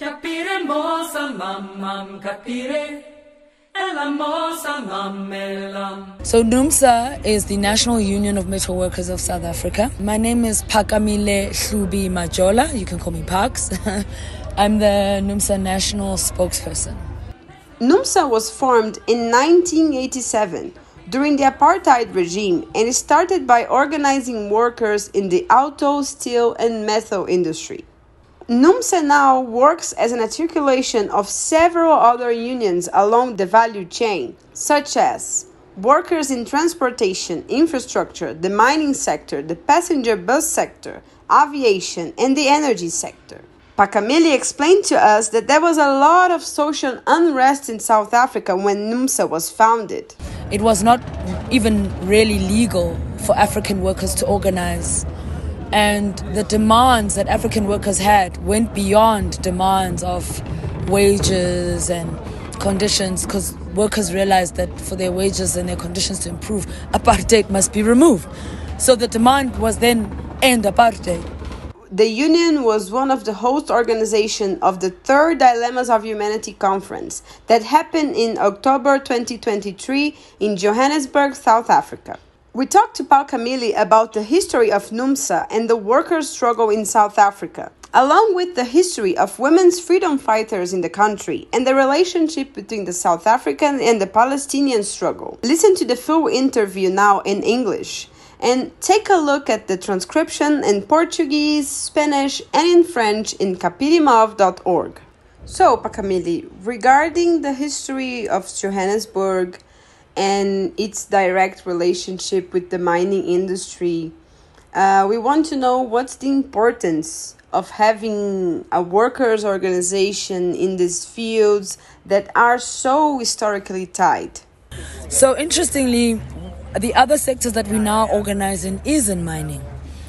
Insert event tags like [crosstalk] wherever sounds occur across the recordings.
Capire mosa mamam capire. So NUMSA is the National Union of Metal Workers of South Africa. My name is Phakamile Hlubi Majola. You can call me Pax. [laughs] I'm the NUMSA national spokesperson. NUMSA was formed in 1987 during the apartheid regime and started by organizing workers in the auto, steel, and metal industry. NUMSA now works as an articulation of several other unions along the value chain, such as workers in transportation, infrastructure, the mining sector, the passenger bus sector, aviation, and the energy sector. Phakamile explained to us that there was a lot of social unrest in South Africa when NUMSA was founded. It was not even really legal for African workers to organize and the demands that African workers had went beyond demands of wages and conditions because workers realized that for their wages and their conditions to improve, apartheid must be removed. So the demand was then end apartheid. The union was one of the host organizations of the third Dilemmas of Humanity conference that happened in October 2023 in Johannesburg, South Africa. We talked to Phakamile about the history of NUMSA and the workers' struggle in South Africa, along with the history of women's freedom fighters in the country and the relationship between the South African and the Palestinian struggle. Listen to the full interview now in English and take a look at the transcription in Portuguese, Spanish, and in French in capiremov.org. So, Phakamile, regarding the history of Johannesburg, and its direct relationship with the mining industry. Uh, we want to know what's the importance of having a workers' organization in these fields that are so historically tied. So, interestingly, the other sectors that we now organize in is in mining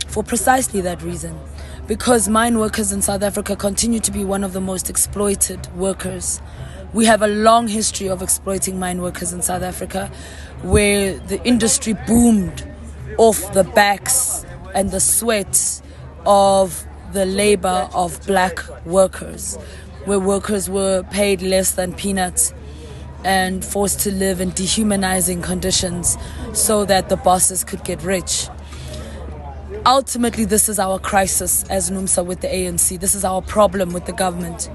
for precisely that reason. Because mine workers in South Africa continue to be one of the most exploited workers we have a long history of exploiting mine workers in South Africa where the industry boomed off the backs and the sweat of the labor of black workers, where workers were paid less than peanuts and forced to live in dehumanizing conditions so that the bosses could get rich. Ultimately, this is our crisis as NUMSA with the ANC. This is our problem with the government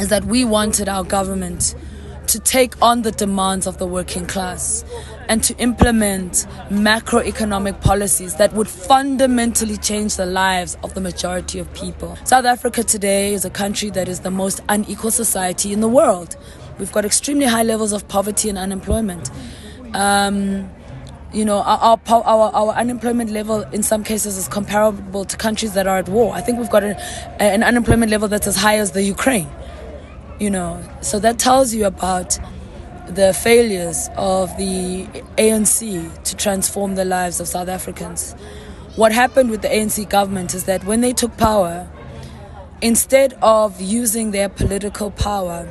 is that we wanted our government to take on the demands of the working class and to implement macroeconomic policies that would fundamentally change the lives of the majority of people. South Africa today is a country that is the most unequal society in the world. We've got extremely high levels of poverty and unemployment. Um, you know, our, our, our unemployment level in some cases is comparable to countries that are at war. I think we've got an, an unemployment level that's as high as the Ukraine you know so that tells you about the failures of the ANC to transform the lives of South Africans. What happened with the ANC government is that when they took power, instead of using their political power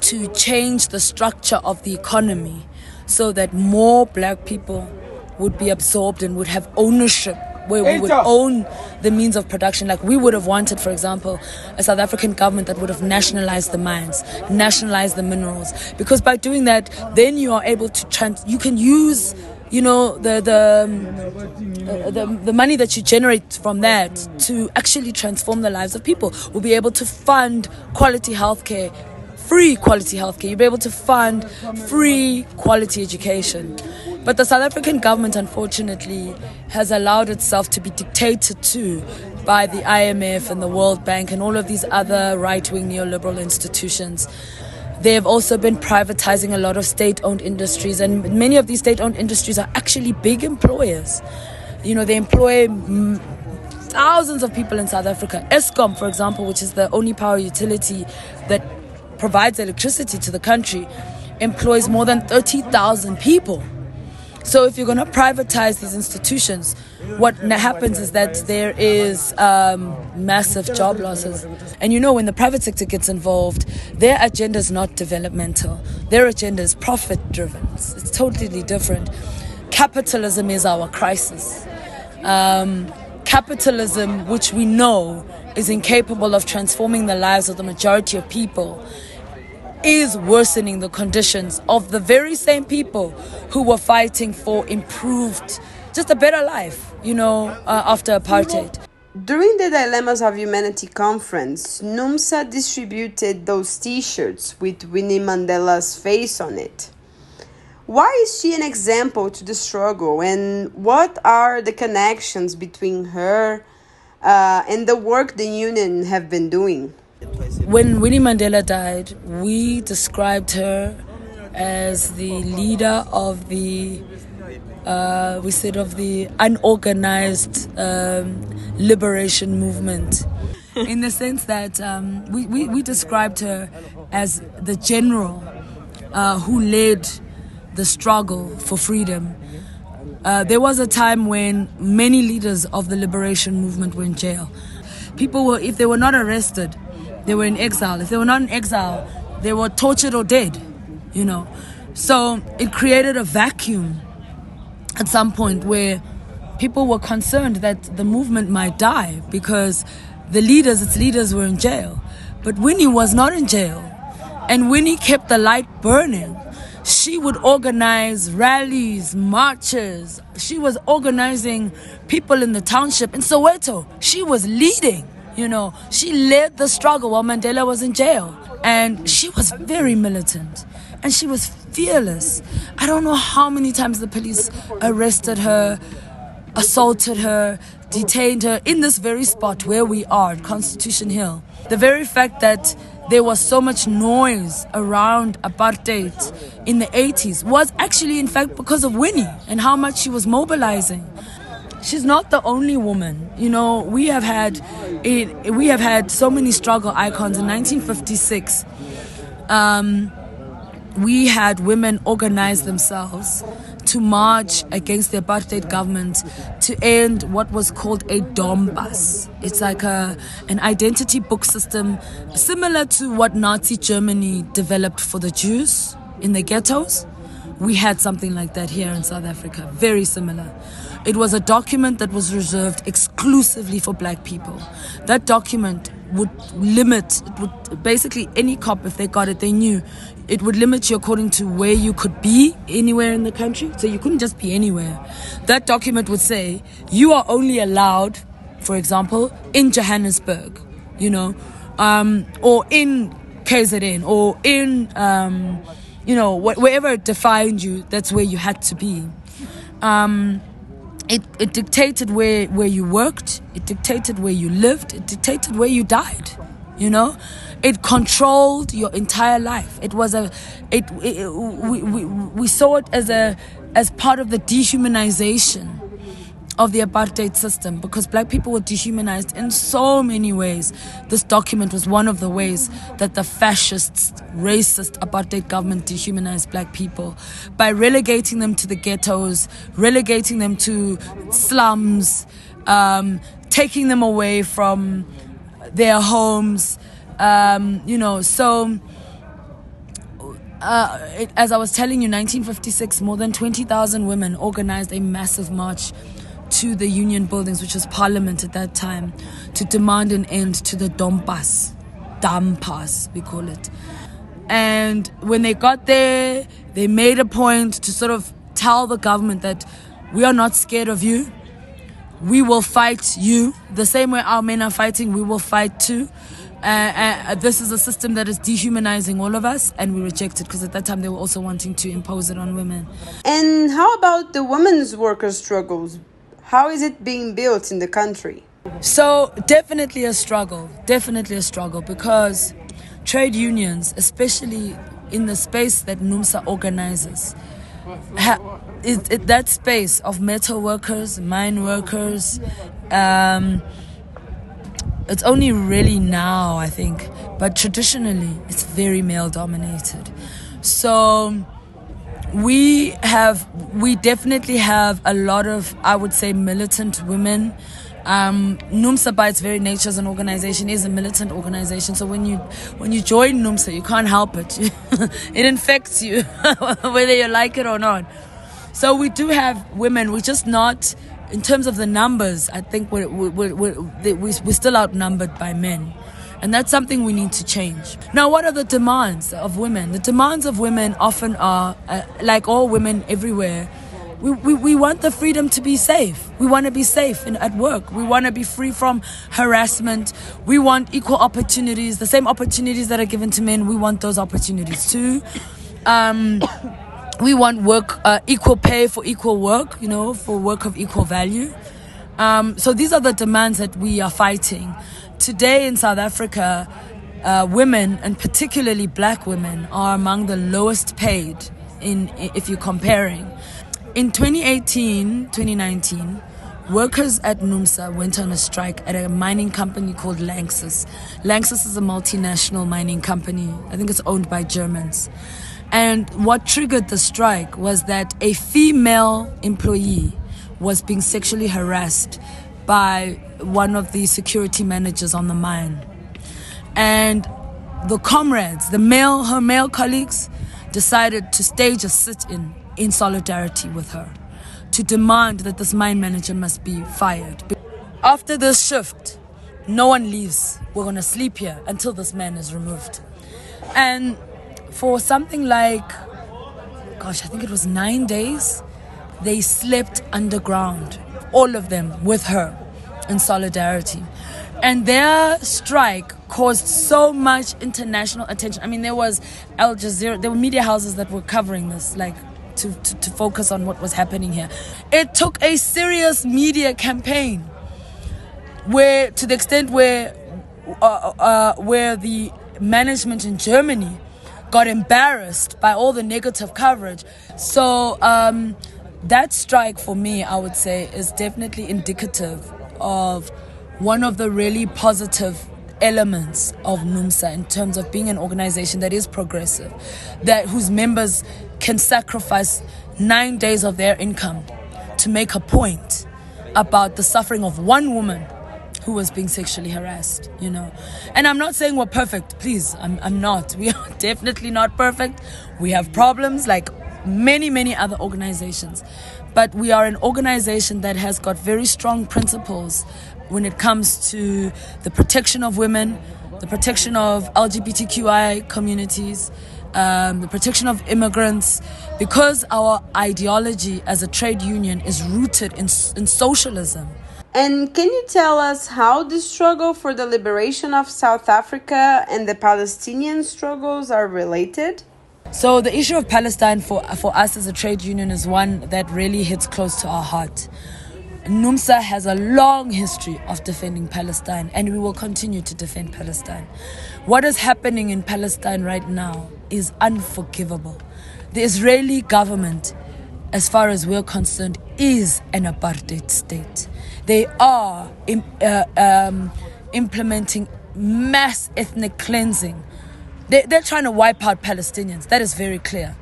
to change the structure of the economy so that more black people would be absorbed and would have ownership where we would own the means of production. Like we would have wanted, for example, a South African government that would have nationalized the mines, nationalized the minerals. Because by doing that, then you are able to trans, you can use you know the the, um, the the money that you generate from that to actually transform the lives of people. We'll be able to fund quality healthcare, free quality healthcare. You'll be able to fund free quality education. But the South African government, unfortunately, has allowed itself to be dictated to by the IMF and the World Bank and all of these other right wing neoliberal institutions. They have also been privatizing a lot of state owned industries, and many of these state owned industries are actually big employers. You know, they employ thousands of people in South Africa. Eskom, for example, which is the only power utility that provides electricity to the country, employs more than 30,000 people. So if you're going to privatize these institutions, what happens is that there is um, massive job losses. And you know, when the private sector gets involved, their agenda is not developmental. Their agenda is profit driven. It's, totally different. Capitalism is our crisis. Um, capitalism, which we know is incapable of transforming the lives of the majority of people is worsening the conditions of the very same people who were fighting for improved, just a better life, you know, uh, after apartheid. During the Dilemmas of Humanity conference, NUMSA distributed those t shirts with Winnie Mandela's face on it. Why is she an example to the struggle, and what are the connections between her uh, and the work the union have been doing? When Winnie Mandela died, we described her as the leader of the uh, we said of the unorganized um, liberation movement in the sense that um, we, we, we, described her as the general uh, who led the struggle for freedom. Uh, there was a time when many leaders of the liberation movement were in jail. People were, if they were not arrested, they were in exile. If they were not in exile, they were tortured or dead, you know. So it created a vacuum at some point where people were concerned that the movement might die because the leaders, its leaders, were in jail. But Winnie was not in jail. And Winnie kept the light burning. She would organize rallies, marches. She was organizing people in the township in Soweto. She was leading. You know, she led the struggle while Mandela was in jail. And she was very militant. And she was fearless. I don't know how many times the police arrested her, assaulted her, detained her in this very spot where we are, at Constitution Hill. The very fact that there was so much noise around apartheid in the 80s was actually, in fact, because of Winnie and how much she was mobilizing she's not the only woman. You know, we have had it, we have had so many struggle icons in 1956. Um, we had women organize themselves to march against the apartheid government to end what was called a Dompas. It's like a an identity book system similar to what Nazi Germany developed for the Jews in the ghettos. We had something like that here in South Africa, very similar. It was a document that was reserved exclusively for black people. That document would limit, it would basically any cop, if they got it, they knew it would limit you according to where you could be anywhere in the country. So you couldn't just be anywhere. That document would say you are only allowed, for example, in Johannesburg, you know, um, or in KZN, or in, um, you know, wh- wherever it defined you, that's where you had to be. Um, it, it dictated where, where you worked, it dictated where you lived, it dictated where you died, you know? It controlled your entire life. It was a, it, it we, we, we saw it as a, as part of the dehumanization of the apartheid system because black people were dehumanized in so many ways. This document was one of the ways that the fascist, racist apartheid government dehumanized black people by relegating them to the ghettos, relegating them to slums, um, taking them away from their homes. Um, you know, so. Uh, it, as I was telling you, 1956, more than 20,000 women organized a massive march to the union buildings, which was parliament at that time, to demand an end to the Dompas, Dampas, we call it. And when they got there, they made a point to sort of tell the government that we are not scared of you. We will fight you. The same way our men are fighting, we will fight too. Uh, uh, this is a system that is dehumanizing all of us, and we reject it because at that time they were also wanting to impose it on women. And how about the women's workers' struggles? How is it being built in the country? So, definitely a struggle, definitely a struggle because trade unions, especially in the space that NUMSA organizes, ha- it, it, that space of metal workers, mine workers, um, it's only really now, I think, but traditionally it's very male dominated. So, we have we definitely have a lot of i would say militant women um, NUMSA by its very nature as an organization is a militant organization. So when you when you join NUMSA, you can't help it. [laughs] it infects you, [laughs] whether you like it or not. So we do have women. We're just not in terms of the numbers, I think we're, we're, we're, we're, still outnumbered by men. And that's something we need to change. Now, what are the demands of women? The demands of women often are, uh, like all women everywhere, we, we, we want the freedom to be safe. We want to be safe in, at work. We want to be free from harassment. We want equal opportunities, the same opportunities that are given to men. We want those opportunities too. Um, [coughs] we want work, uh, equal pay for equal work, you know, for work of equal value. Um, so these are the demands that we are fighting. Today in South Africa, uh, women, and particularly black women, are among the lowest paid in, if you're comparing. In 2018, 2019, workers at NUMSA went on a strike at a mining company called Lanxess. Lanxess is a multinational mining company. I think it's owned by Germans. And what triggered the strike was that a female employee was being sexually harassed by one of the security managers on the mine. And the comrades, the male, her male colleagues, decided to stage a sit in in solidarity with her to demand that this mine manager must be fired. After this shift, no one leaves. We're going to sleep here until this man is removed. And for something like, gosh, I think it was nine days, they slept underground, all of them with her in solidarity. And their strike caused so much international attention. I mean, there was Al Jazeera, there were media houses that were covering this, like to, to, to focus on what was happening here. It took a serious media campaign where, to the extent where, uh, uh, where the management in Germany got embarrassed by all the negative coverage. So um, that strike for me, I would say, is definitely indicative of one of the really positive elements of NUMSA in terms of being an organization that is progressive, that whose members can sacrifice nine days of their income to make a point about the suffering of one woman who was being sexually harassed, you know. And I'm not saying we're perfect, please. I'm, I'm not. [laughs] We are definitely not perfect. We have problems like many, many other organizations. But we are an organization that has got very strong principles when it comes to the protection of women, the protection of LGBTQI communities, um, the protection of immigrants, because our ideology as a trade union is rooted in, in socialism and can you tell us how the struggle for the liberation of South Africa and the Palestinian struggles are related? So, the issue of Palestine for, for us as a trade union is one that really hits close to our heart. NUMSA has a long history of defending Palestine, and we will continue to defend Palestine. What is happening in Palestine right now is unforgivable. The Israeli government, as far as we're concerned, is an apartheid state they are uh, um, implementing mass ethnic cleansing. They, they're trying to wipe out Palestinians. That is very clear.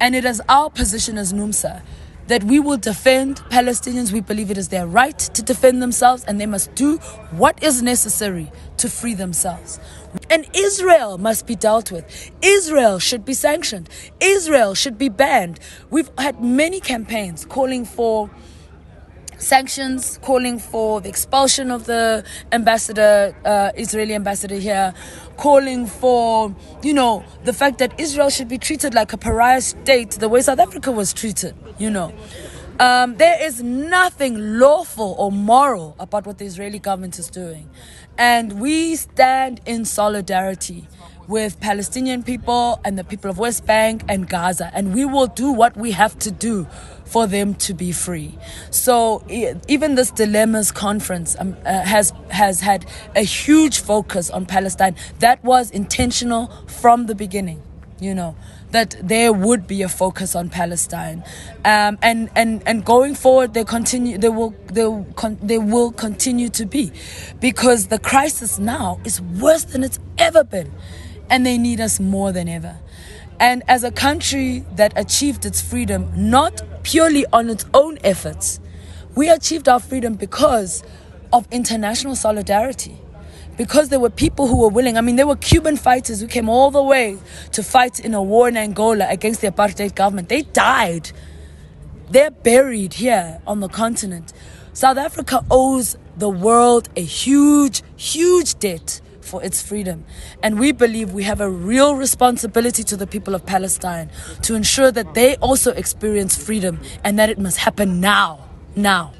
And it is our position as NUMSA that we will defend Palestinians. We believe it is their right to defend themselves and they must do what is necessary to free themselves. And Israel must be dealt with. Israel should be sanctioned. Israel should be banned. We've had many campaigns calling for sanctions, calling for the expulsion of the ambassador, uh, Israeli ambassador here, calling for, you know, the fact that Israel should be treated like a pariah state the way South Africa was treated, you know. Um, there is nothing lawful or moral about what the Israeli government is doing. And we stand in solidarity with Palestinian people and the people of West Bank and Gaza. And we will do what we have to do for them to be free. So even this dilemmas conference um, uh, has has had a huge focus on Palestine. That was intentional from the beginning. You know that there would be a focus on Palestine, um, and and and going forward, they continue. They will they will, con- they will continue to be, because the crisis now is worse than it's ever been and they need us more than ever. And as a country that achieved its freedom not purely on its own efforts, we achieved our freedom because of international solidarity. Because there were people who were willing. I mean, there were Cuban fighters who came all the way to fight in a war in Angola against the apartheid government. They died. They're buried here on the continent. South Africa owes the world a huge, huge debt for its freedom. And we believe we have a real responsibility to the people of Palestine to ensure that they also experience freedom and that it must happen now. Now.